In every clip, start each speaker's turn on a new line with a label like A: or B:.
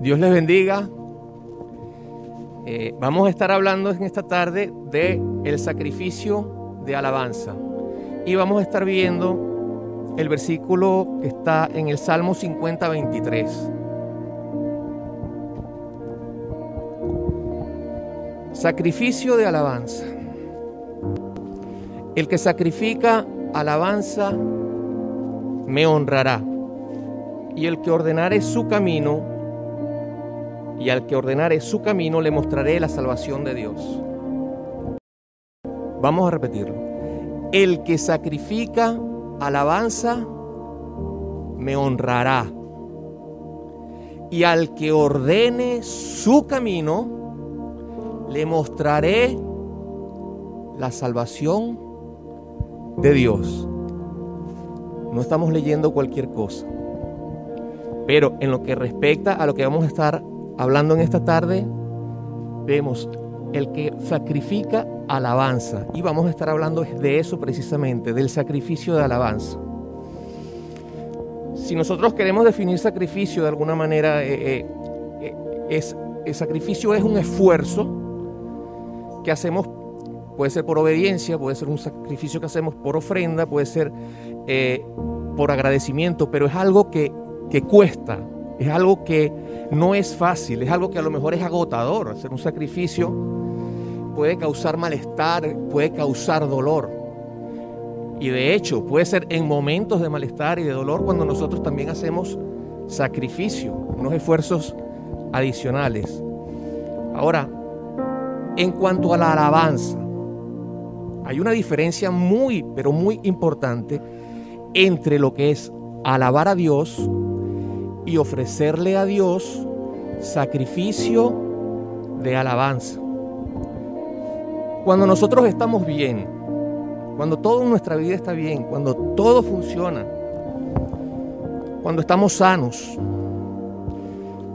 A: Dios les bendiga. Eh, vamos a estar hablando en esta tarde de el sacrificio de alabanza y vamos a estar viendo el versículo que está en el Salmo 50, 23. Sacrificio de alabanza. El que sacrifica alabanza me honrará. Y el que ordenare su camino, y al que ordenare su camino le mostraré la salvación de Dios. Vamos a repetirlo. El que sacrifica alabanza me honrará. Y al que ordene su camino, le mostraré la salvación de Dios. No estamos leyendo cualquier cosa. Pero en lo que respecta a lo que vamos a estar hablando en esta tarde, vemos el que sacrifica alabanza. Y vamos a estar hablando de eso precisamente, del sacrificio de alabanza. Si nosotros queremos definir sacrificio de alguna manera, eh, eh, eh, es, el sacrificio es un esfuerzo que hacemos puede ser por obediencia, puede ser un sacrificio que hacemos por ofrenda, puede ser por agradecimiento, pero es algo que, que cuesta, es algo que no es fácil, es algo que a lo mejor es agotador. Hacer un sacrificio puede causar malestar, puede causar dolor. Y de hecho puede ser en momentos de malestar y de dolor cuando nosotros también hacemos sacrificio, unos esfuerzos adicionales. Ahora, en cuanto a la alabanza, hay una diferencia muy, pero muy importante entre lo que es alabar a Dios y ofrecerle a Dios sacrificio de alabanza. Cuando nosotros estamos bien, cuando toda nuestra vida está bien, cuando todo funciona, cuando estamos sanos,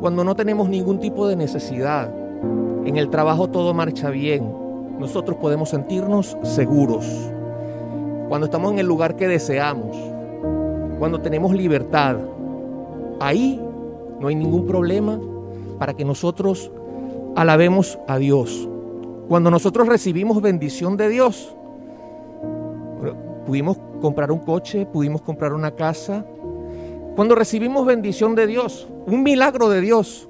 A: cuando no tenemos ningún tipo de necesidad, en el trabajo todo marcha bien, nosotros podemos sentirnos seguros. Cuando estamos en el lugar que deseamos, cuando tenemos libertad, ahí no hay ningún problema para que nosotros alabemos a Dios. Cuando nosotros recibimos bendición de Dios, pudimos comprar un coche, pudimos comprar una casa. Cuando recibimos bendición de Dios, un milagro de Dios,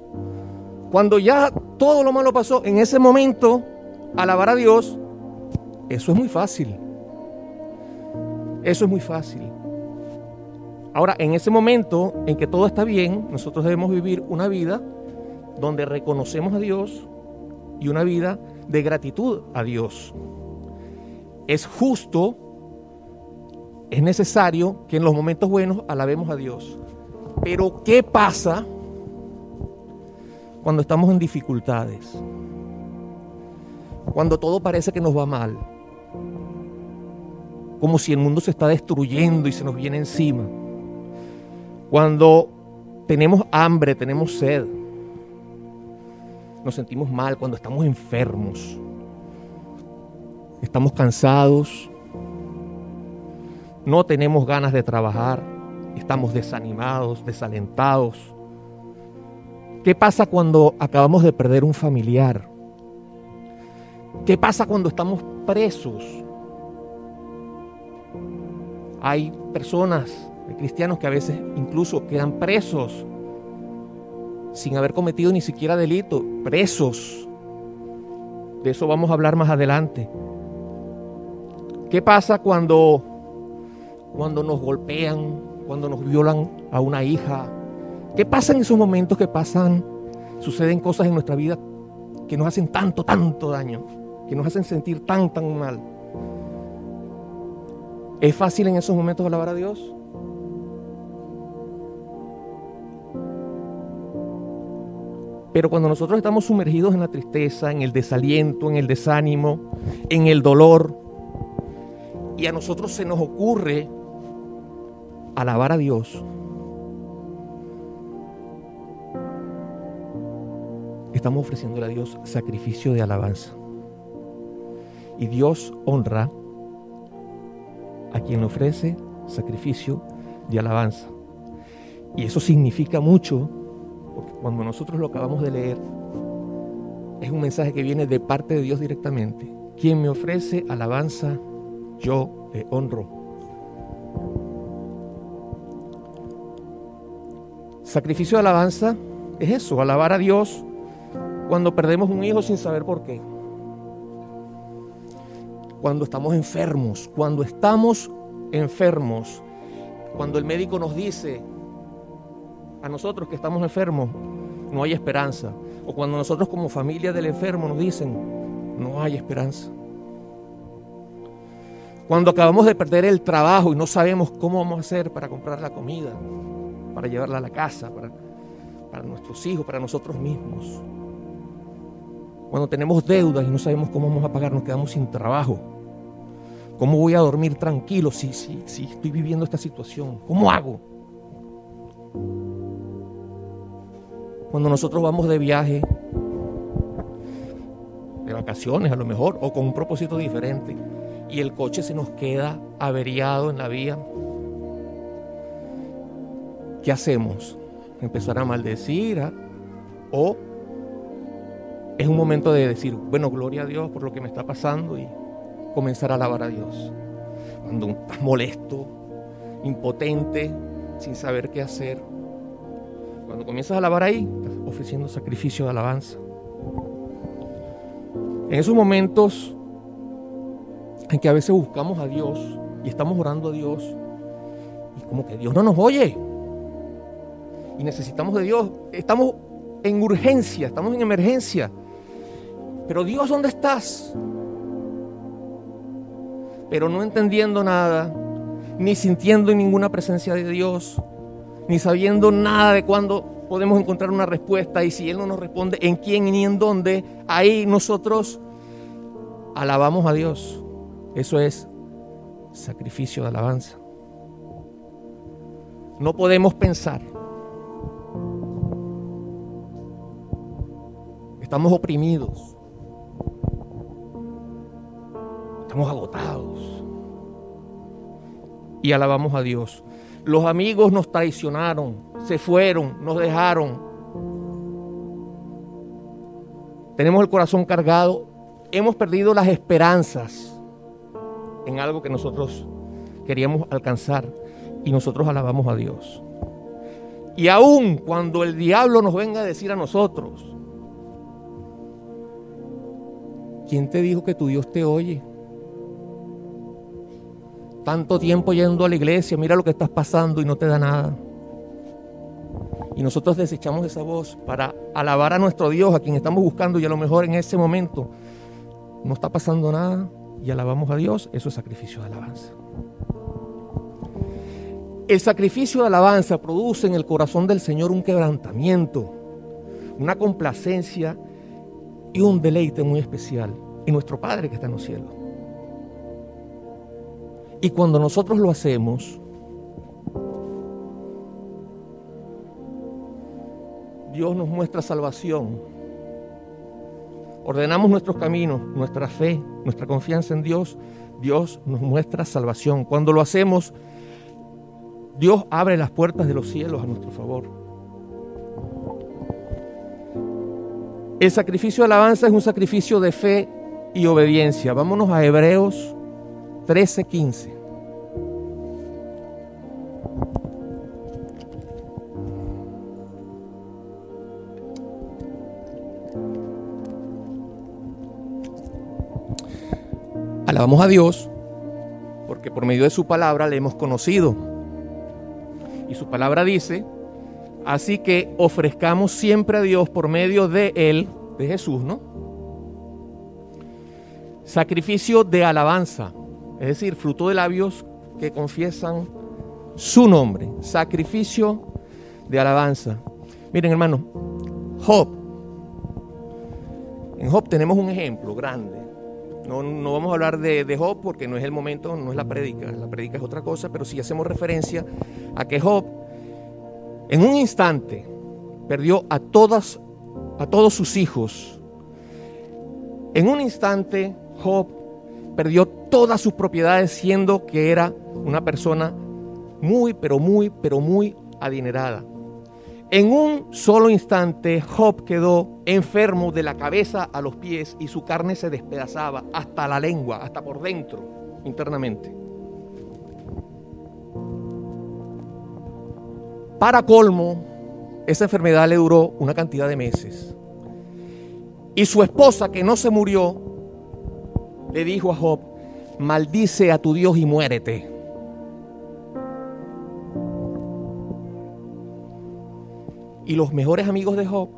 A: cuando ya todo lo malo pasó, en ese momento, alabar a Dios, eso es muy fácil. Eso es muy fácil. Ahora, en ese momento en que todo está bien, nosotros debemos vivir una vida donde reconocemos a Dios y una vida de gratitud a Dios. Es justo, es necesario que en los momentos buenos alabemos a Dios. Pero ¿qué pasa cuando estamos en dificultades, cuando todo parece que nos va mal, como si el mundo se está destruyendo y se nos viene encima, cuando tenemos hambre, tenemos sed, nos sentimos mal, cuando estamos enfermos, estamos cansados, no tenemos ganas de trabajar, estamos desanimados, desalentados ¿Qué pasa cuando acabamos de perder un familiar? ¿Qué pasa cuando estamos presos? Hay personas, hay cristianos que a veces incluso quedan presos sin haber cometido ni siquiera delito, presos. De eso vamos a hablar más adelante. ¿Qué pasa cuando cuando nos golpean, cuando nos violan a una hija, ¿Qué pasa en esos momentos que pasan? Suceden cosas en nuestra vida que nos hacen tanto, tanto daño, que nos hacen sentir tan, tan mal. ¿Es fácil en esos momentos alabar a Dios? Pero cuando nosotros estamos sumergidos en la tristeza, en el desaliento, en el desánimo, en el dolor, y a nosotros se nos ocurre alabar a Dios, estamos ofreciendo a Dios sacrificio de alabanza. Y Dios honra a quien ofrece sacrificio de alabanza. Y eso significa mucho, cuando nosotros lo acabamos de leer, es un mensaje que viene de parte de Dios directamente. Quien me ofrece alabanza, yo le honro. Sacrificio de alabanza es eso, alabar a Dios cuando perdemos un hijo sin saber por qué. Cuando estamos enfermos, cuando estamos enfermos, cuando el médico nos dice a nosotros que estamos enfermos, no hay esperanza. O cuando nosotros como familia del enfermo nos dicen, no hay esperanza. Cuando acabamos de perder el trabajo y no sabemos cómo vamos a hacer para comprar la comida, para llevarla a la casa, para, para nuestros hijos, para nosotros mismos. Cuando tenemos deudas y no sabemos cómo vamos a pagar, nos quedamos sin trabajo. ¿Cómo voy a dormir tranquilo si, si, si estoy viviendo esta situación? ¿Cómo hago? Cuando nosotros vamos de viaje, de vacaciones a lo mejor, o con un propósito diferente, y el coche se nos queda averiado en la vía, ¿qué hacemos? ¿Empezar a maldecir? ¿ah? ¿O es un momento de decir, bueno, gloria a Dios por lo que me está pasando y comenzar a alabar a Dios? Cuando estás molesto, impotente, sin saber qué hacer, cuando comienzas a alabar ahí, estás ofreciendo sacrificio de alabanza. En esos momentos en que a veces buscamos a Dios y estamos orando a Dios y como que Dios no nos oye y necesitamos de Dios, estamos en urgencia, estamos en emergencia. Pero Dios, ¿dónde estás? Pero no entendiendo nada, ni sintiendo ninguna presencia de Dios, ni sabiendo nada de cuándo podemos encontrar una respuesta y si Él no nos responde en quién ni en dónde, ahí nosotros alabamos a Dios. Eso es sacrificio de alabanza. No podemos pensar. Estamos oprimidos. Estamos agotados. Y alabamos a Dios. Los amigos nos traicionaron, se fueron, nos dejaron. Tenemos el corazón cargado, hemos perdido las esperanzas en algo que nosotros queríamos alcanzar y nosotros alabamos a Dios. Y aun cuando el diablo nos venga a decir a nosotros, ¿quién te dijo que tu Dios te oye? Tanto tiempo yendo a la iglesia, mira lo que estás pasando y no te da nada. Y nosotros desechamos esa voz para alabar a nuestro Dios, a quien estamos buscando, y a lo mejor en ese momento no está pasando nada y alabamos a Dios, eso es sacrificio de alabanza. El sacrificio de alabanza produce en el corazón del Señor un quebrantamiento, una complacencia y un deleite muy especial en nuestro Padre que está en los cielos. Y cuando nosotros lo hacemos, Dios nos muestra salvación. Ordenamos nuestros caminos, nuestra fe, nuestra confianza en Dios. Dios nos muestra salvación. Cuando lo hacemos, Dios abre las puertas de los cielos a nuestro favor. El sacrificio de alabanza es un sacrificio de fe y obediencia. Vámonos a Hebreos 13:15. Alabamos a Dios porque por medio de su palabra le hemos conocido. Y su palabra dice, así que ofrezcamos siempre a Dios por medio de Él, de Jesús, ¿no? Sacrificio de alabanza es decir, fruto de labios que confiesan su nombre, sacrificio de alabanza. Miren, hermano, Job. En Job tenemos un ejemplo grande. No, vamos a hablar de, de, Job porque no es el momento, no es la prédica. La prédica es otra cosa, pero sí hacemos referencia a que Job, en un instante, perdió a todas, a todos sus hijos. En un instante, Job perdió todas sus propiedades siendo que era una persona muy, pero muy, pero muy adinerada. En un solo instante Job quedó enfermo de la cabeza a los pies y su carne se despedazaba hasta la lengua, hasta por dentro, internamente. Para colmo, esa enfermedad le duró una cantidad de meses. Y su esposa, que no se murió, le dijo a Job, maldice a tu Dios y muérete. Y los mejores amigos de Job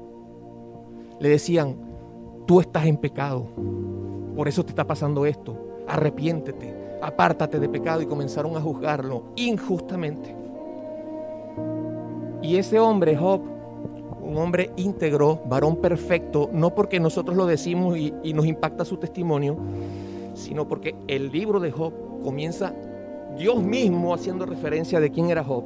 A: le decían, tú estás en pecado, por eso te está pasando esto, arrepiéntete, apártate de pecado y comenzaron a juzgarlo injustamente. Y ese hombre, Job, un hombre íntegro, varón perfecto, no porque nosotros lo decimos y, y, nos impacta su testimonio, sino porque el libro de Job comienza Dios mismo haciendo referencia de quién era Job.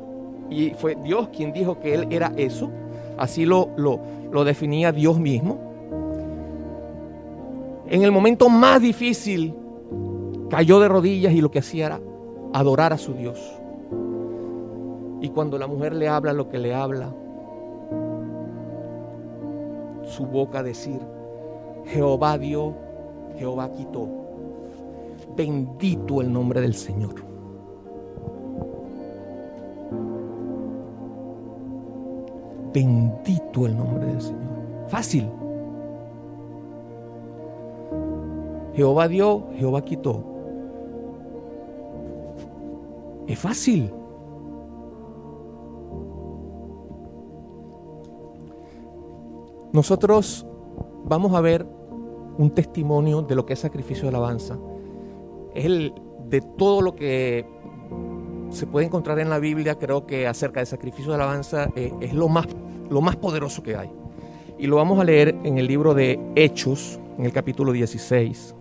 A: Y fue Dios quien dijo que él era eso. Así lo, lo, lo definía Dios mismo. En el momento más difícil, cayó de rodillas y lo que hacía era adorar a su Dios. Y cuando la mujer le habla lo que le habla, su boca decir, Jehová dio, Jehová quitó. Bendito el nombre del Señor. Bendito el nombre del Señor. Fácil. Jehová dio, Jehová quitó. Es fácil. Nosotros vamos a ver un testimonio de lo que es sacrificio de alabanza. Es el de todo lo que se puede encontrar en la Biblia, creo que acerca del sacrificio de alabanza eh, es lo más, lo más poderoso que hay. Y lo vamos a leer en el libro de Hechos, en el capítulo 16,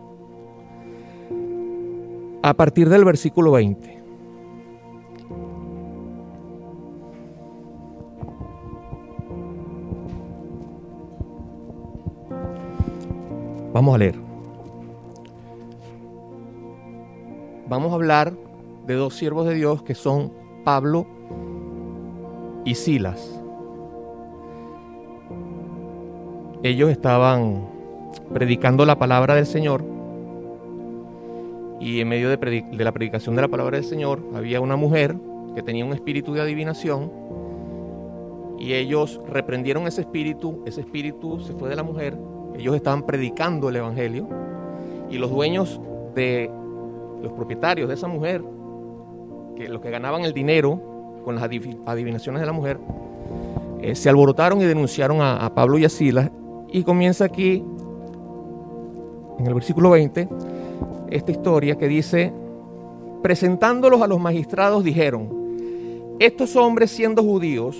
A: a partir del versículo 20. Vamos a leer. Vamos a hablar de dos siervos de Dios que son Pablo y Silas. Ellos estaban predicando la palabra del Señor y en medio de, de, la predicación de la palabra del Señor había una mujer que tenía un espíritu de adivinación y ellos reprendieron ese espíritu, ese espíritu se fue de la mujer ellos estaban predicando el Evangelio y los dueños de los propietarios de esa mujer, que los que ganaban el dinero con las adivinaciones de la mujer, eh, se alborotaron y denunciaron a, a Pablo y a Silas. Y comienza aquí, en el versículo 20, esta historia que dice, presentándolos a los magistrados dijeron, estos hombres siendo judíos,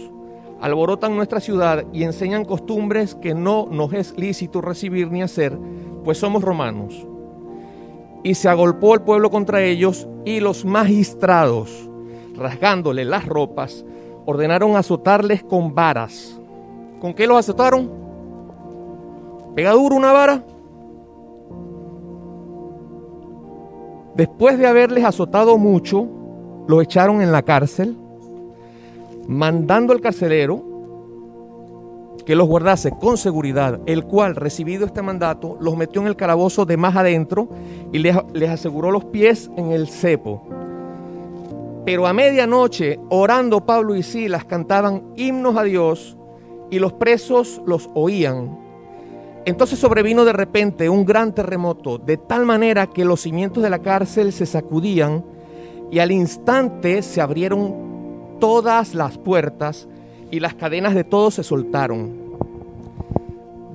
A: alborotan nuestra ciudad y enseñan costumbres que no nos es lícito recibir ni hacer, pues somos romanos. Y se agolpó el pueblo contra ellos y los magistrados, rasgándole las ropas, ordenaron azotarles con varas. ¿Con qué los azotaron? ¿Pega duro una vara? Después de haberles azotado mucho, los echaron en la cárcel mandando al carcelero que los guardase con seguridad, el cual, recibido este mandato, los metió en el calabozo de más adentro y les, aseguró los pies en el cepo. Pero a medianoche, orando Pablo y Silas, cantaban himnos a Dios y los presos los oían. Entonces sobrevino de repente un gran terremoto, de tal manera que los cimientos de la cárcel se sacudían y al instante se abrieron todas las puertas y las cadenas de todos se soltaron.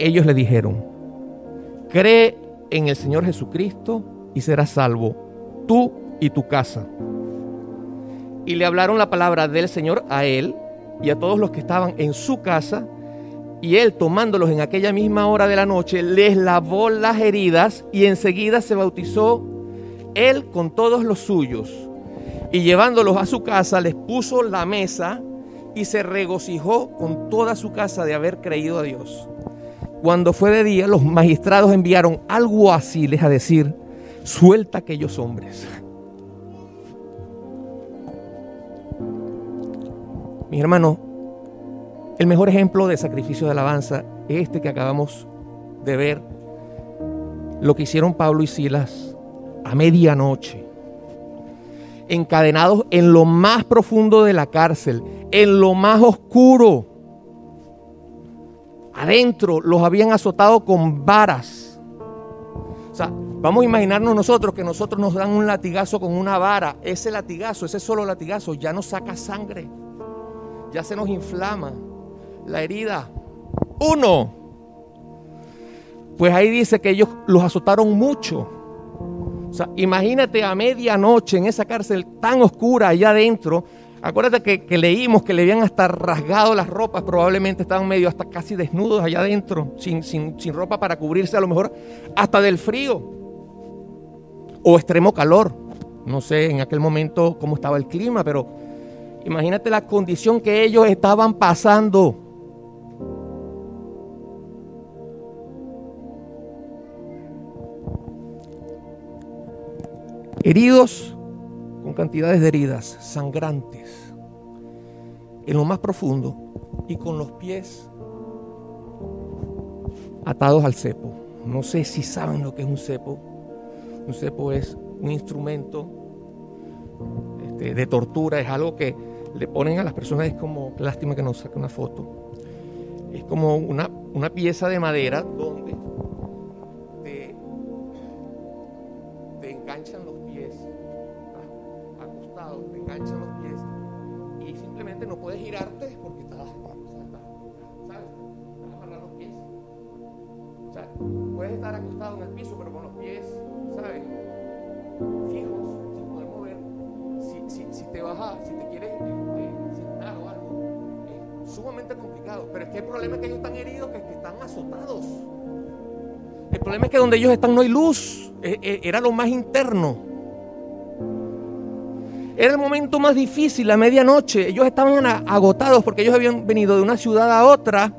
A: Ellos le dijeron, cree en el Señor Jesucristo y serás salvo, tú y tu casa. Y le hablaron la palabra del Señor a él y a todos los que estaban en su casa, y él tomándolos en aquella misma hora de la noche, les lavó las heridas y enseguida se bautizó él con todos los suyos. Y llevándolos a su casa, les puso la mesa y se regocijó con toda su casa de haber creído a Dios. Cuando fue de día, los magistrados enviaron alguaciles a decir, suelta a aquellos hombres. Mis hermanos, el mejor ejemplo de sacrificio de alabanza es este que acabamos de ver, lo que hicieron Pablo y Silas a medianoche, encadenados en lo más profundo de la cárcel, en lo más oscuro. Adentro los habían azotado con varas. O sea, vamos a imaginarnos nosotros que nosotros nos dan un latigazo con una vara. Ese latigazo, ese solo latigazo ya nos saca sangre. Ya se nos inflama la herida. Uno. Pues ahí dice que ellos los azotaron mucho. O sea, imagínate a medianoche en esa cárcel tan oscura allá adentro. Acuérdate que, leímos que le habían hasta rasgado las ropas, probablemente estaban medio hasta casi desnudos allá adentro, sin, sin, sin ropa para cubrirse a lo mejor hasta del frío o extremo calor. No sé en aquel momento cómo estaba el clima, pero imagínate la condición que ellos estaban pasando. heridos con cantidades de heridas sangrantes en lo más profundo y con los pies atados al cepo. No sé si saben lo que es un cepo. Un cepo es un instrumento este, de tortura, es algo que le ponen a las personas, es como, lástima que no saque una foto, es como una, una pieza de madera donde Pero es que el problema es que ellos están heridos, que, que están azotados. El problema es que donde ellos están no hay luz. E, e, era lo más interno. Era el momento más difícil, a medianoche. Ellos estaban agotados porque ellos habían venido de una ciudad a otra,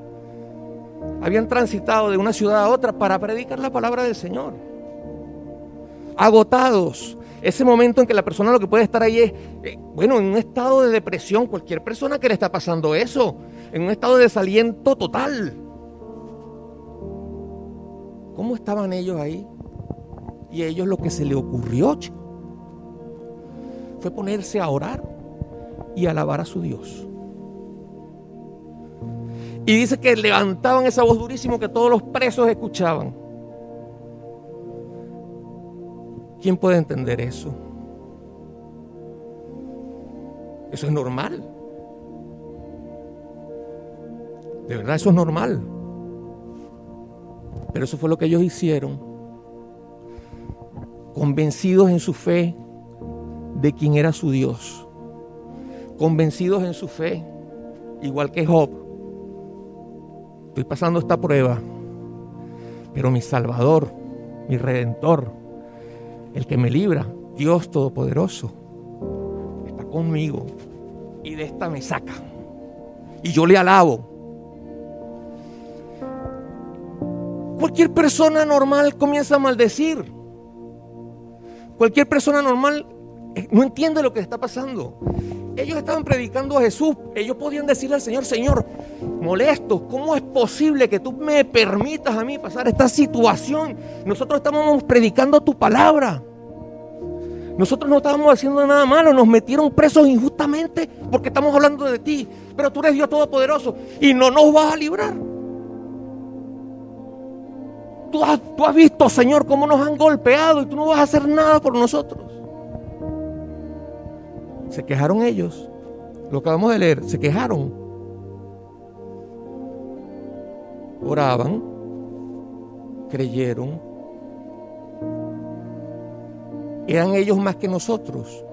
A: habían transitado de una ciudad a otra para predicar la palabra del Señor. Agotados. Ese momento en que la persona lo que puede estar ahí es, eh, bueno, en un estado de depresión, cualquier persona que le está pasando eso, en un estado de desaliento total. ¿Cómo estaban ellos ahí? Y a ellos lo que se le ocurrió, fue ponerse a orar y alabar a su Dios. Y dice que levantaban esa voz durísimo que todos los presos escuchaban. ¿Quién puede entender eso? Eso es normal. De verdad, eso es normal. Pero eso fue lo que ellos hicieron. Convencidos en su fe, de quién era su Dios, convencidos en su fe, igual que Job. Estoy pasando esta prueba, pero mi Salvador, mi Redentor, el que me libra, Dios Todopoderoso, está conmigo y de esta me saca. Y yo le alabo. Cualquier persona normal comienza a maldecir. Cualquier persona normal eh, no entiende lo que está pasando. Ellos estaban predicando a Jesús. Ellos podían decirle al Señor, Señor, molesto, ¿cómo es posible que tú me permitas a mí pasar esta situación? Nosotros estábamos predicando tu palabra. Nosotros no estábamos haciendo nada malo, nos metieron presos injustamente porque estamos hablando de ti. Pero tú eres Dios Todopoderoso y no nos vas a librar. Tú has, tú has visto, Señor, cómo nos han golpeado y tú no vas a hacer nada por nosotros. Se quejaron ellos. Lo acabamos de leer. Se quejaron. Oraban. Creyeron. Eran ellos más que nosotros.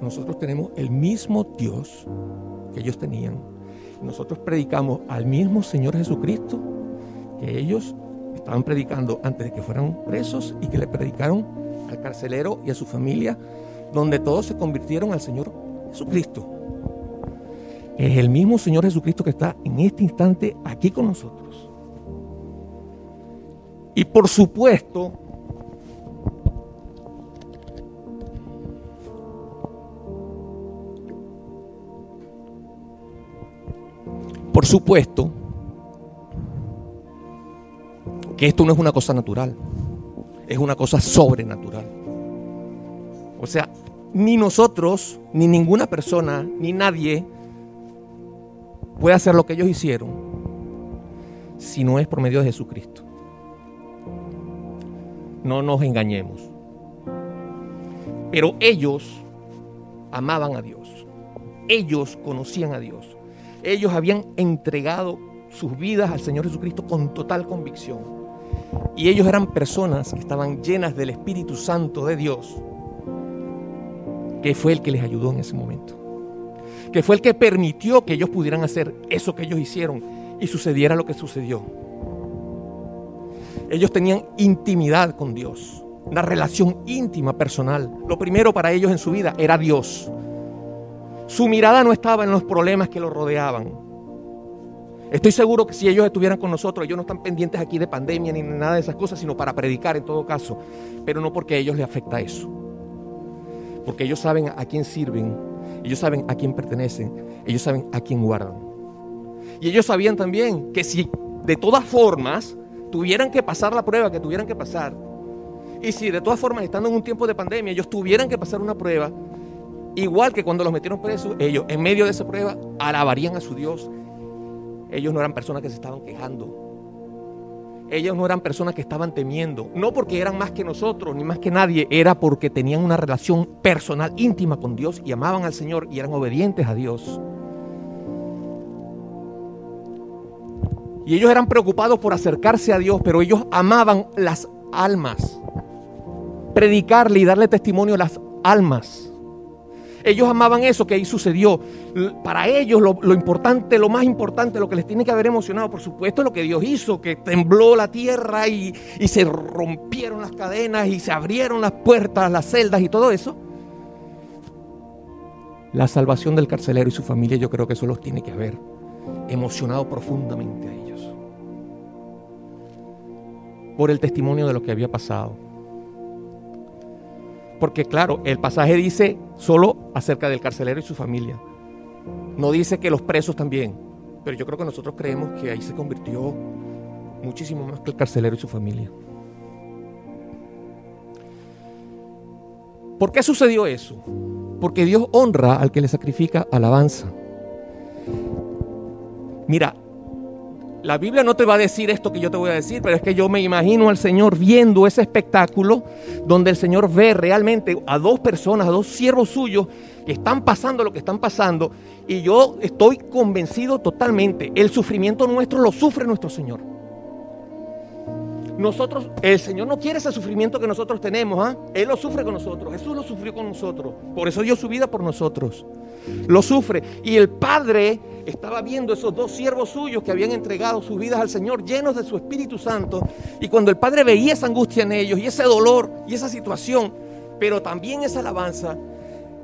A: nosotros tenemos el mismo Dios que ellos tenían. Nosotros predicamos al mismo Señor Jesucristo que ellos estaban predicando antes de que fueran presos y que le predicaron al carcelero y a su familia, donde todos se convirtieron al Señor Jesucristo. Es el mismo Señor Jesucristo que está en este instante aquí con nosotros. Y por supuesto, por supuesto, que esto no es una cosa natural, es una cosa sobrenatural. O sea, ni nosotros, ni ninguna persona, ni nadie puede hacer lo que ellos hicieron si no es por medio de Jesucristo. No nos engañemos. Pero ellos amaban a Dios. Ellos conocían a Dios. Ellos habían entregado sus vidas al Señor Jesucristo con total convicción. Y ellos eran personas que estaban llenas del Espíritu Santo de Dios, que fue el que les ayudó en ese momento. Que fue el que permitió que ellos pudieran hacer eso que ellos hicieron y sucediera lo que sucedió. Ellos tenían intimidad con Dios, una relación íntima, personal. Lo primero para ellos en su vida era Dios. Su mirada no estaba en los problemas que los rodeaban. Estoy seguro que si ellos estuvieran con nosotros, ellos no están pendientes aquí de pandemia ni nada de esas cosas, sino para predicar en todo caso. Pero no porque a ellos les afecta eso. Porque ellos saben a quién sirven, ellos saben a quién pertenecen, ellos saben a quién guardan. Y ellos sabían también que si de todas formas tuvieran que pasar la prueba que tuvieran que pasar, y si de todas formas estando en un tiempo de pandemia ellos tuvieran que pasar una prueba, igual que cuando los metieron presos, ellos en medio de esa prueba alabarían a su Dios ellos no eran personas que se estaban quejando. Ellos no eran personas que estaban temiendo. No porque eran más que nosotros, ni más que nadie. Era porque tenían una relación personal, íntima con Dios y amaban al Señor y eran obedientes a Dios. Y ellos eran preocupados por acercarse a Dios, pero ellos amaban las almas. Predicarle y darle testimonio a las almas. Ellos amaban eso que ahí sucedió. Para ellos lo, importante, lo más importante, lo que les tiene que haber emocionado, por supuesto, es lo que Dios hizo, que tembló la tierra y, y se rompieron las cadenas y se abrieron las puertas, las celdas y todo eso. La salvación del carcelero y su familia, yo creo que eso los tiene que haber emocionado profundamente a ellos. Por el testimonio de lo que había pasado porque claro, el pasaje dice solo acerca del carcelero y su familia. No dice que los presos también. Pero yo creo que nosotros creemos que ahí se convirtió muchísimo más que el carcelero y su familia. ¿Por qué sucedió eso? Porque Dios honra al que le sacrifica alabanza. Mira, la Biblia no te va a decir esto que yo te voy a decir, pero es que yo me imagino al Señor viendo ese espectáculo donde el Señor ve realmente a dos personas, a dos siervos suyos que están pasando lo que están pasando y yo estoy convencido totalmente, el sufrimiento nuestro lo sufre nuestro Señor. Nosotros, el Señor no quiere ese sufrimiento que nosotros tenemos, ¿ah? Él lo sufre con nosotros, Jesús lo sufrió con nosotros, por eso dio su vida por nosotros. Lo sufre. Y el Padre estaba viendo esos dos siervos suyos que habían entregado sus vidas al Señor, llenos de su Espíritu Santo. Y cuando el Padre veía esa angustia en ellos y ese dolor y esa situación, pero también esa alabanza,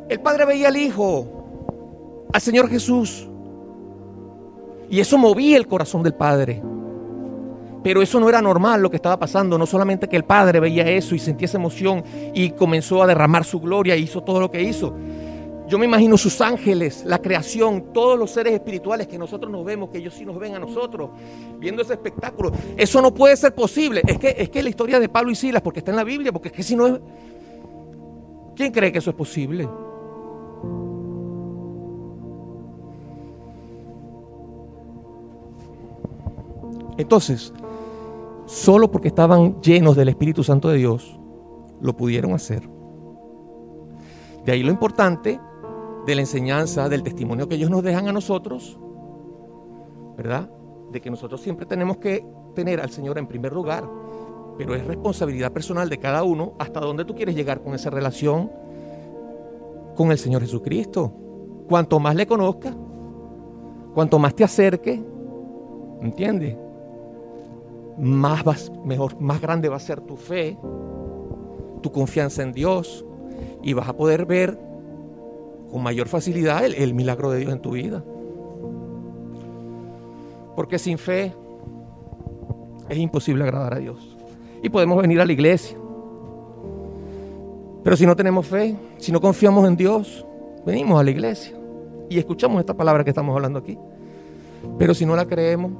A: el Padre veía al Hijo, al Señor Jesús. Y eso movía el corazón del Padre. Pero eso no era normal lo que estaba pasando, no solamente que el Padre veía eso y sentía esa emoción y comenzó a derramar su gloria y hizo todo lo que hizo, yo me imagino sus ángeles, la creación, todos los seres espirituales que nosotros nos vemos, que ellos sí nos ven a nosotros, viendo ese espectáculo. Eso no puede ser posible. Es que, es que la historia de Pablo y Silas, porque está en la Biblia, porque es que si no es... ¿Quién cree que eso es posible? Entonces, solo porque estaban llenos del Espíritu Santo de Dios, lo pudieron hacer. De ahí lo importante de la enseñanza, del testimonio que ellos nos dejan a nosotros, ¿verdad? De que nosotros siempre tenemos que tener al Señor en primer lugar, pero es responsabilidad personal de cada uno hasta dónde tú quieres llegar con esa relación con el Señor Jesucristo. Cuanto más le conozca, cuanto más te acerque, ¿entiendes? Más vas, mejor, más grande va a ser tu fe, tu confianza en Dios y vas a poder ver con mayor facilidad el, milagro de Dios en tu vida. Porque sin fe es imposible agradar a Dios. Y podemos venir a la iglesia. Pero si no tenemos fe, si no confiamos en Dios, venimos a la iglesia y escuchamos esta palabra que estamos hablando aquí. Pero si no la creemos,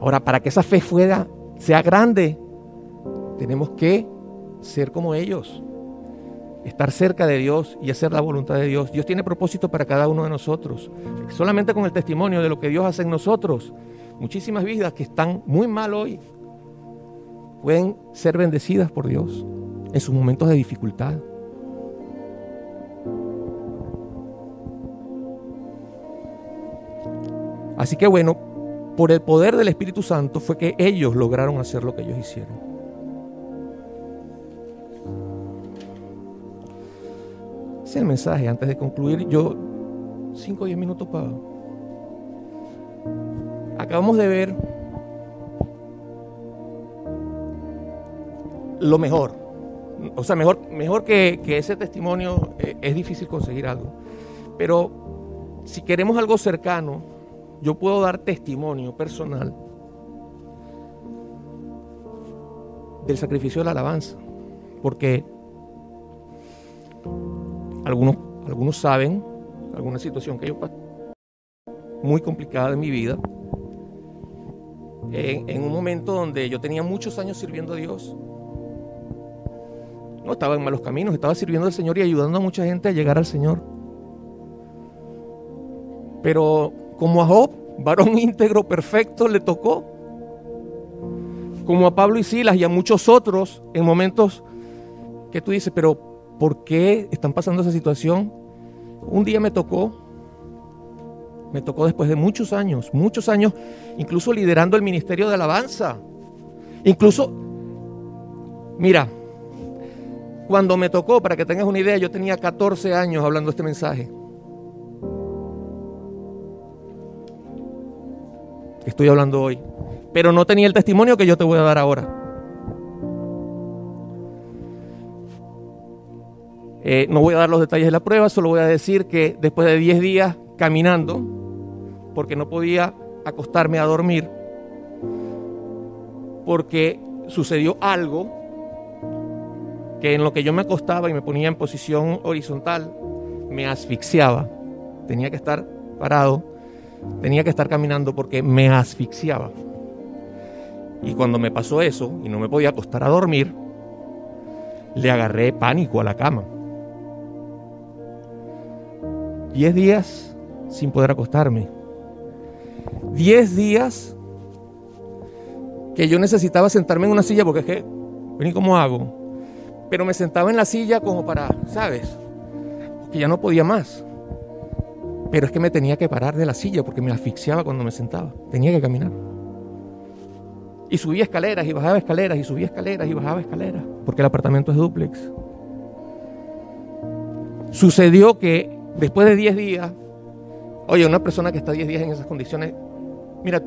A: ahora para que esa fe fuera, sea grande, tenemos que ser como ellos, estar cerca de Dios y hacer la voluntad de Dios. Dios tiene propósito para cada uno de nosotros. Solamente con el testimonio de lo que Dios hace en nosotros, muchísimas vidas que están muy mal hoy pueden ser bendecidas por Dios en sus momentos de dificultad. Así que bueno, por el poder del Espíritu Santo fue que ellos lograron hacer lo que ellos hicieron. El mensaje. Antes de concluir, yo, 5 o 10 minutos para... Acabamos de ver lo mejor. O sea, mejor, mejor que, que ese testimonio eh, es difícil conseguir algo. Pero si queremos algo cercano, yo puedo dar testimonio personal del sacrificio de la alabanza. Porque algunos, algunos saben alguna situación que yo pasé muy complicada en mi vida. En, en, un momento donde yo tenía muchos años sirviendo a Dios. No estaba en malos caminos, estaba sirviendo al Señor y ayudando a mucha gente a llegar al Señor. Pero como a Job, varón íntegro, perfecto, le tocó. Como a Pablo y Silas y a muchos otros en momentos que tú dices, pero ¿por qué están pasando esa situación? Un día me tocó, me tocó después de muchos años, muchos años, incluso liderando el ministerio de alabanza. Incluso, mira, cuando me tocó, para que tengas una idea, yo tenía 14 años hablando este mensaje. Estoy hablando hoy. Pero no tenía el testimonio que yo te voy a dar ahora. Eh, no voy a dar los detalles de la prueba, solo voy a decir que después de 10 días caminando, porque no podía acostarme a dormir, porque sucedió algo que en lo que yo me acostaba y me ponía en posición horizontal, me asfixiaba. Tenía que estar parado, tenía que estar caminando porque me asfixiaba. Y cuando me pasó eso y no me podía acostar a dormir, le agarré pánico a la cama. Diez días sin poder acostarme. Diez días que yo necesitaba sentarme en una silla porque es que, vení, ¿cómo hago? Pero me sentaba en la silla como para, ¿sabes? Que ya no podía más. Pero es que me tenía que parar de la silla porque me asfixiaba cuando me sentaba. Tenía que caminar. Y subía escaleras y bajaba escaleras y subía escaleras y bajaba escaleras. Porque el apartamento es duplex. Sucedió que después de 10 días, oye, una persona que está 10 días en esas condiciones, mira,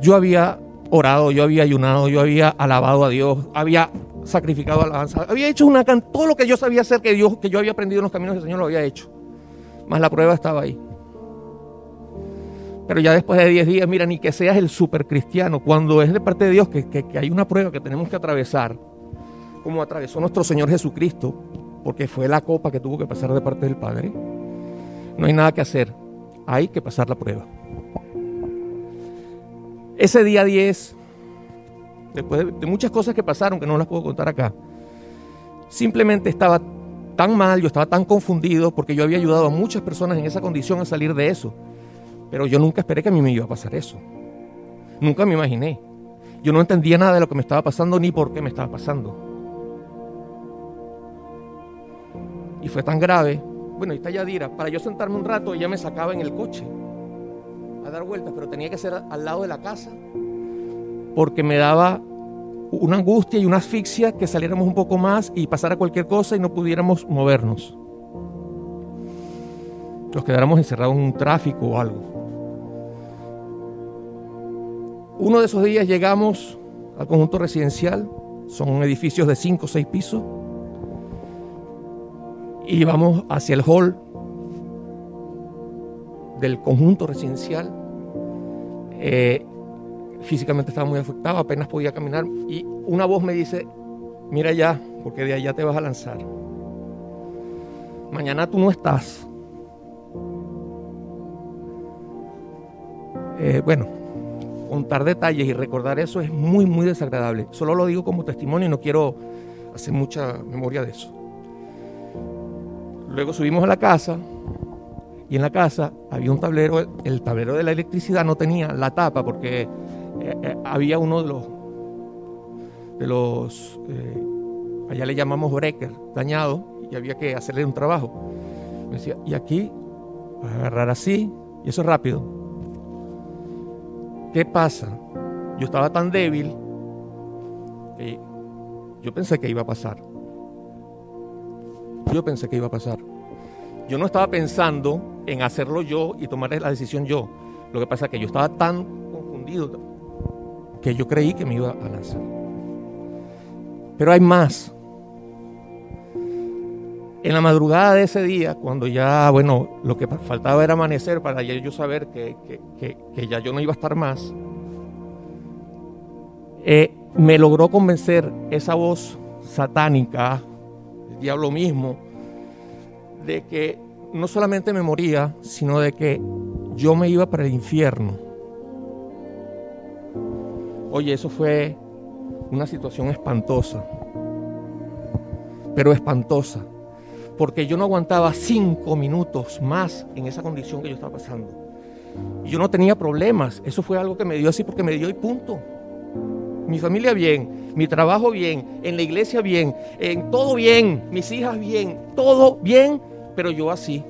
A: yo había orado, yo había ayunado, yo había alabado a Dios, había sacrificado alabanza. Había hecho una todo lo que yo sabía hacer que Dios, que yo había aprendido en los caminos del Señor, lo había hecho. Más la prueba estaba ahí. Pero ya después de 10 días, mira, ni que seas el super cristiano, cuando es de parte de Dios que, que hay una prueba que tenemos que atravesar, como atravesó nuestro Señor Jesucristo, porque fue la copa que tuvo que pasar de parte del Padre, no hay nada que hacer, hay que pasar la prueba. Ese día 10 después de, muchas cosas que pasaron que no las puedo contar acá, simplemente estaba tan mal, yo estaba tan confundido porque yo había ayudado a muchas personas en esa condición a salir de eso. Pero yo nunca esperé que a mí me iba a pasar eso. Nunca me imaginé. Yo no entendía nada de lo que me estaba pasando ni por qué me estaba pasando. Y fue tan grave. Bueno, ahí está Yadira. Para yo sentarme un rato, ella me sacaba en el coche a dar vueltas, pero tenía que ser al lado de la casa porque me daba una angustia y una asfixia que saliéramos un poco más y pasara cualquier cosa y no pudiéramos movernos. Nos quedáramos encerrados en un tráfico o algo. Uno de esos días llegamos al conjunto residencial, son edificios de 5 o 6 pisos, y vamos hacia el hall del conjunto residencial. Eh, físicamente estaba muy afectado, apenas podía caminar y una voz me dice, mira ya, porque de allá te vas a lanzar. Mañana tú no estás. Eh, bueno, contar detalles y recordar eso es muy, muy desagradable. Solo lo digo como testimonio y no quiero hacer mucha memoria de eso. Luego subimos a la casa y en la casa había un tablero, el tablero de la electricidad no tenía la tapa porque eh, eh, había uno de los, de los eh, allá le llamamos breaker, dañado, y había que hacerle un trabajo. Me decía, y aquí, agarrar así, y eso es rápido. ¿Qué pasa? Yo estaba tan débil que yo pensé que iba a pasar. Yo pensé que iba a pasar. Yo no estaba pensando en hacerlo yo y tomar la decisión yo. Lo que pasa es que yo estaba tan confundido, que yo creí que me iba a lanzar. Pero hay más. En la madrugada de ese día, cuando ya, bueno, lo que faltaba era amanecer para yo saber que, ya yo no iba a estar más, eh, me logró convencer esa voz satánica, diablo mismo, de que no solamente me moría, sino de que yo me iba para el infierno. Oye, eso fue una situación espantosa, pero espantosa, porque yo no aguantaba cinco minutos más en esa condición que yo estaba pasando. Y yo no tenía problemas, eso fue algo que me dio así porque me dio y punto. Mi familia bien, mi trabajo bien, en la iglesia bien, en todo bien, mis hijas bien, todo bien, pero yo así.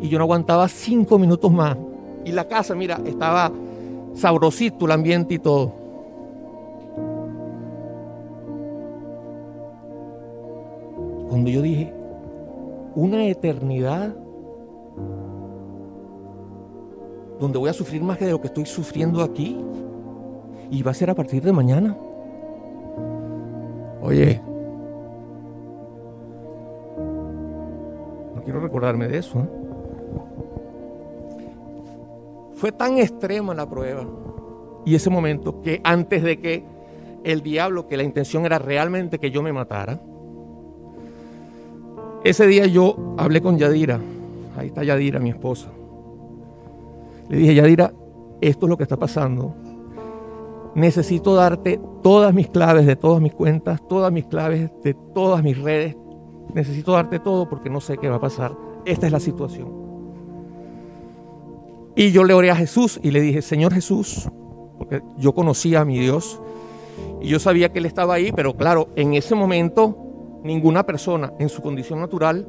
A: y yo no aguantaba cinco minutos más. Y la casa, mira, estaba sabrosito el ambiente y todo. Cuando yo dije, una eternidad donde voy a sufrir más que de lo que estoy sufriendo aquí, y va a ser a partir de mañana. Oye, no quiero recordarme de eso. ¿eh? Fue tan extrema la prueba y ese momento que antes de que el diablo, que la intención era realmente que yo me matara, ese día yo hablé con Yadira, ahí está Yadira, mi esposa. Le dije, Yadira, esto es lo que está pasando. Necesito darte todas mis claves de todas mis cuentas, todas mis claves de todas mis redes. Necesito darte todo porque no sé qué va a pasar. Esta es la situación. Y yo le oré a Jesús y le dije, Señor Jesús, porque yo conocía a mi Dios y yo sabía que Él estaba ahí, pero claro, en ese momento ninguna persona en su condición natural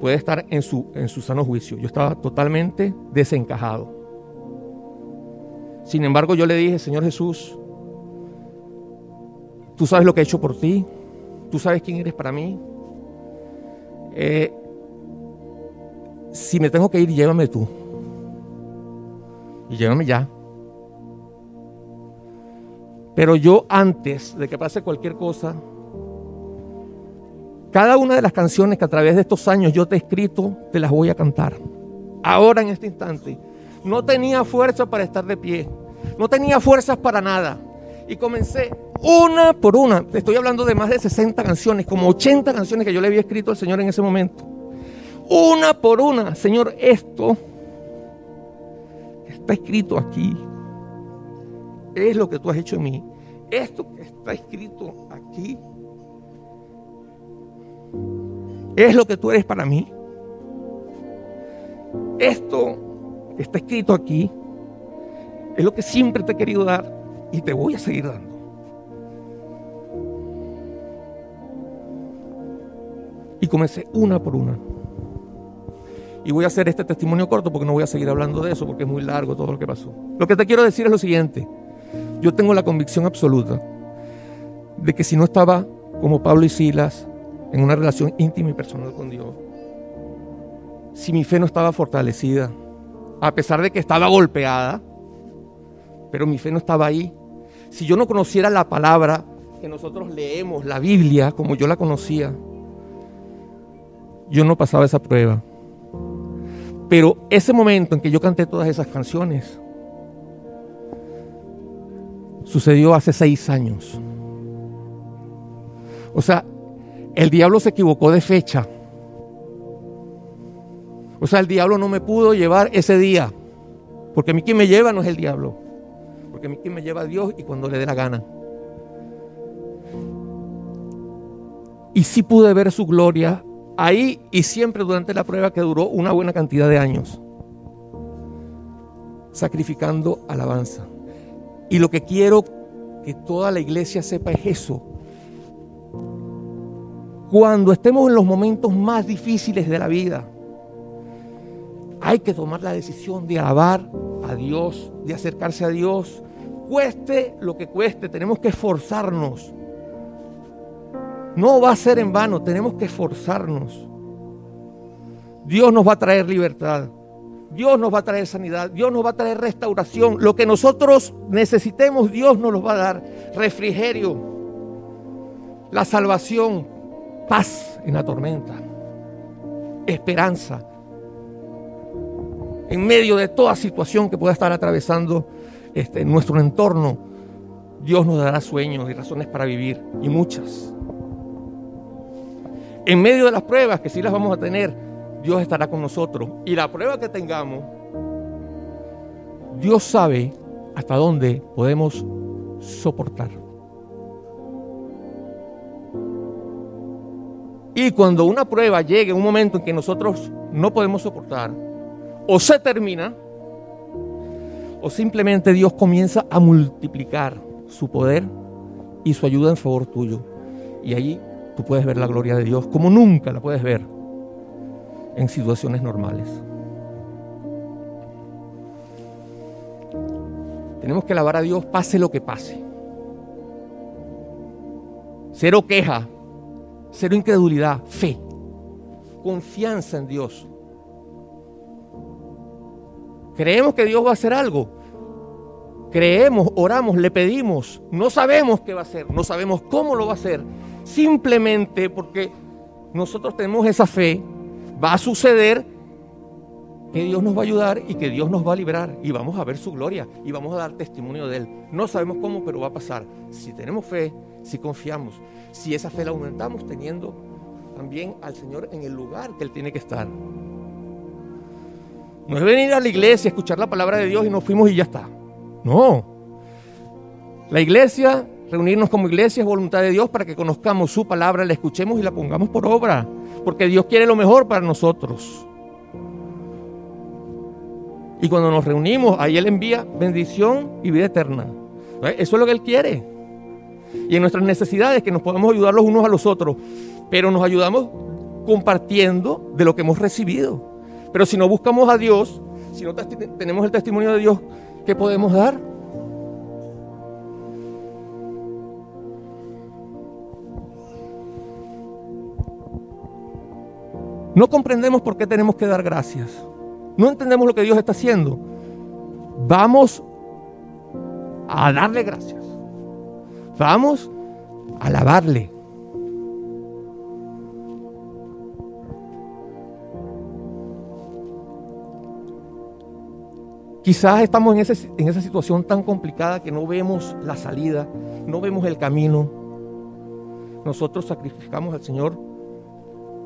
A: puede estar en su, en su sano juicio. Yo estaba totalmente desencajado. Sin embargo, yo le dije, Señor Jesús, tú sabes lo que he hecho por ti, tú sabes quién eres para mí. Eh, si me tengo que ir, llévame tú y llévame ya. Pero yo antes de que pase cualquier cosa, cada una de las canciones que a través de estos años yo te he escrito, te las voy a cantar. Ahora en este instante. No tenía fuerza para estar de pie. No tenía fuerzas para nada. Y comencé una por una. Estoy hablando de más de 60 canciones, como 80 canciones que yo le había escrito al Señor en ese momento. Una por una. Señor, esto está escrito aquí es lo que tú has hecho en mí. Esto que está escrito aquí es lo que tú eres para mí. Esto que está escrito aquí es lo que siempre te he querido dar y te voy a seguir dando. Y comencé una por una. Y voy a hacer este testimonio corto porque no voy a seguir hablando de eso porque es muy largo todo lo que pasó. Lo que te quiero decir es lo siguiente. Yo tengo la convicción absoluta de que si no estaba como Pablo y Silas en una relación íntima y personal con Dios, si mi fe no estaba fortalecida, a pesar de que estaba golpeada, pero mi fe no estaba ahí, si yo no conociera la palabra que nosotros leemos, la Biblia, como yo la conocía, yo no pasaba esa prueba. Pero ese momento en que yo canté todas esas canciones sucedió hace seis años. O sea, el diablo se equivocó de fecha. O sea, el diablo no me pudo llevar ese día. Porque a mí quien me lleva no es el diablo. Porque quien me lleva a Dios y cuando le dé la gana. Y sí pude ver su gloria ahí y siempre durante la prueba que duró una buena cantidad de años, sacrificando alabanza. Y lo que quiero que toda la iglesia sepa es eso. Cuando estemos en los momentos más difíciles de la vida, hay que tomar la decisión de alabar a Dios, de acercarse a Dios, cueste lo que cueste, tenemos que esforzarnos no va a ser en vano, tenemos que esforzarnos. Dios nos va a traer libertad. Dios nos va a traer sanidad, Dios nos va a traer restauración. Lo que nosotros necesitemos, Dios nos lo va a dar. Refrigerio, la salvación, paz en la tormenta, esperanza. En medio de toda situación que pueda estar atravesando este, nuestro entorno, Dios nos dará sueños y razones para vivir, y muchas. En medio de las pruebas, que sí las vamos a tener, Dios estará con nosotros. Y la prueba que tengamos, Dios sabe hasta dónde podemos soportar. Y cuando una prueba llegue, un momento en que nosotros no podemos soportar, o se termina, o simplemente Dios comienza a multiplicar su poder y su ayuda en favor tuyo. Y allí tú puedes ver la gloria de Dios como nunca la puedes ver en situaciones normales. Tenemos que alabar a Dios pase lo que pase. Cero queja, cero incredulidad, fe, confianza en Dios. Creemos que Dios va a hacer algo. Creemos, oramos, le pedimos. No sabemos qué va a hacer, no sabemos cómo lo va a hacer, simplemente porque nosotros tenemos esa fe, va a suceder que Dios nos va a ayudar y que Dios nos va a librar y vamos a ver su gloria y vamos a dar testimonio de Él. No sabemos cómo, pero va a pasar. Si tenemos fe, si confiamos, si esa fe la aumentamos teniendo también al Señor en el lugar que Él tiene que estar. No es venir a la iglesia, escuchar la palabra de Dios y nos fuimos y ya está. No. La iglesia reunirnos como iglesia es voluntad de Dios para que conozcamos su palabra, la escuchemos y la pongamos por obra, porque Dios quiere lo mejor para nosotros. Y cuando nos reunimos, ahí Él envía bendición y vida eterna. Eso es lo que Él quiere. Y en nuestras necesidades, que nos podamos ayudar los unos a los otros, pero nos ayudamos compartiendo de lo que hemos recibido. Pero si no buscamos a Dios, si no tenemos el testimonio de Dios, ¿qué podemos dar? No comprendemos por qué tenemos que dar gracias. No entendemos lo que Dios está haciendo. Vamos a darle gracias. Vamos a alabarle. Quizás estamos en, esa situación tan complicada que no vemos la salida, no vemos el camino. Nosotros sacrificamos al Señor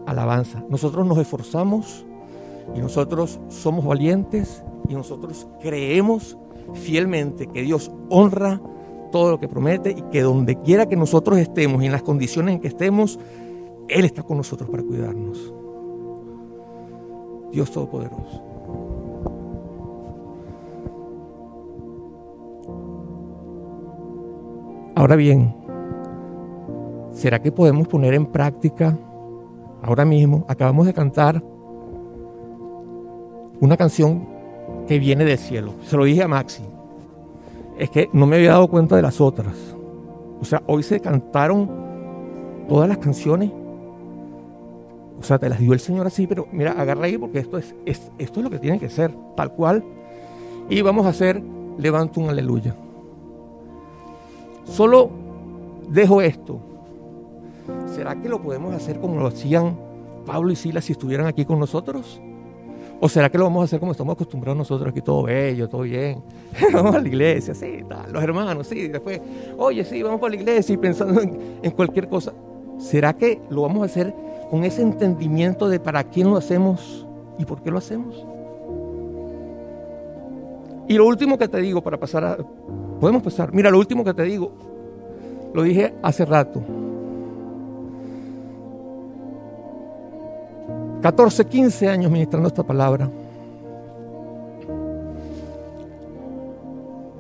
A: alabanza. Nosotros nos esforzamos y nosotros somos valientes y nosotros creemos fielmente que Dios honra todo lo que promete y que donde quiera que nosotros estemos y en las condiciones en que estemos, Él está con nosotros para cuidarnos. Dios Todopoderoso. Ahora bien, ¿será que podemos poner en práctica Ahora mismo acabamos de cantar una canción que viene del cielo. Se lo dije a Maxi. Es que no me había dado cuenta de las otras. O sea, hoy se cantaron todas las canciones. O sea, te las dio el Señor así, pero mira, agarra ahí porque esto es, esto es lo que tiene que ser, tal cual. Y vamos a hacer Levanto un aleluya. Solo dejo esto. ¿Será que lo podemos hacer como lo hacían Pablo y Silas si estuvieran aquí con nosotros? ¿O será que lo vamos a hacer como estamos acostumbrados nosotros aquí, todo bello, todo bien? vamos a la iglesia, sí, los hermanos, sí, después, oye, sí, vamos para la iglesia y pensando en, cualquier cosa. ¿Será que lo vamos a hacer con ese entendimiento de para quién lo hacemos y por qué lo hacemos? Y lo último que te digo para pasar a... Podemos pasar. Mira, lo último que te digo, lo dije hace rato. 14, 15 años ministrando esta palabra.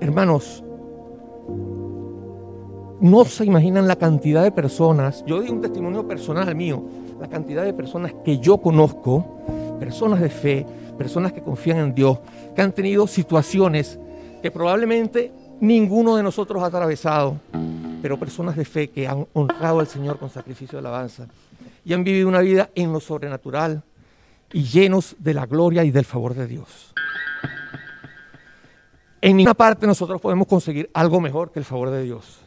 A: Hermanos, no se imaginan la cantidad de personas, yo di un testimonio personal mío, la cantidad de personas que yo conozco, personas de fe, personas que confían en Dios, que han tenido situaciones que probablemente ninguno de nosotros ha atravesado, pero personas de fe que han honrado al Señor con sacrificio de alabanza y han vivido una vida en lo sobrenatural y llenos de la gloria y del favor de Dios. En ninguna parte nosotros podemos conseguir algo mejor que el favor de Dios.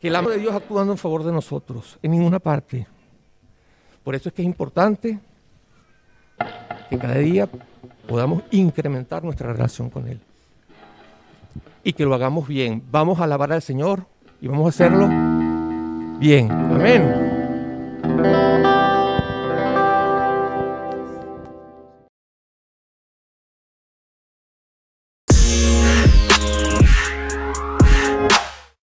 A: Que el amor de Dios actuando en favor de nosotros. En ninguna parte. Por eso es que es importante que cada día podamos incrementar nuestra relación con Él. Y que lo hagamos bien. Vamos a alabar al Señor y vamos a hacerlo bien. Amén.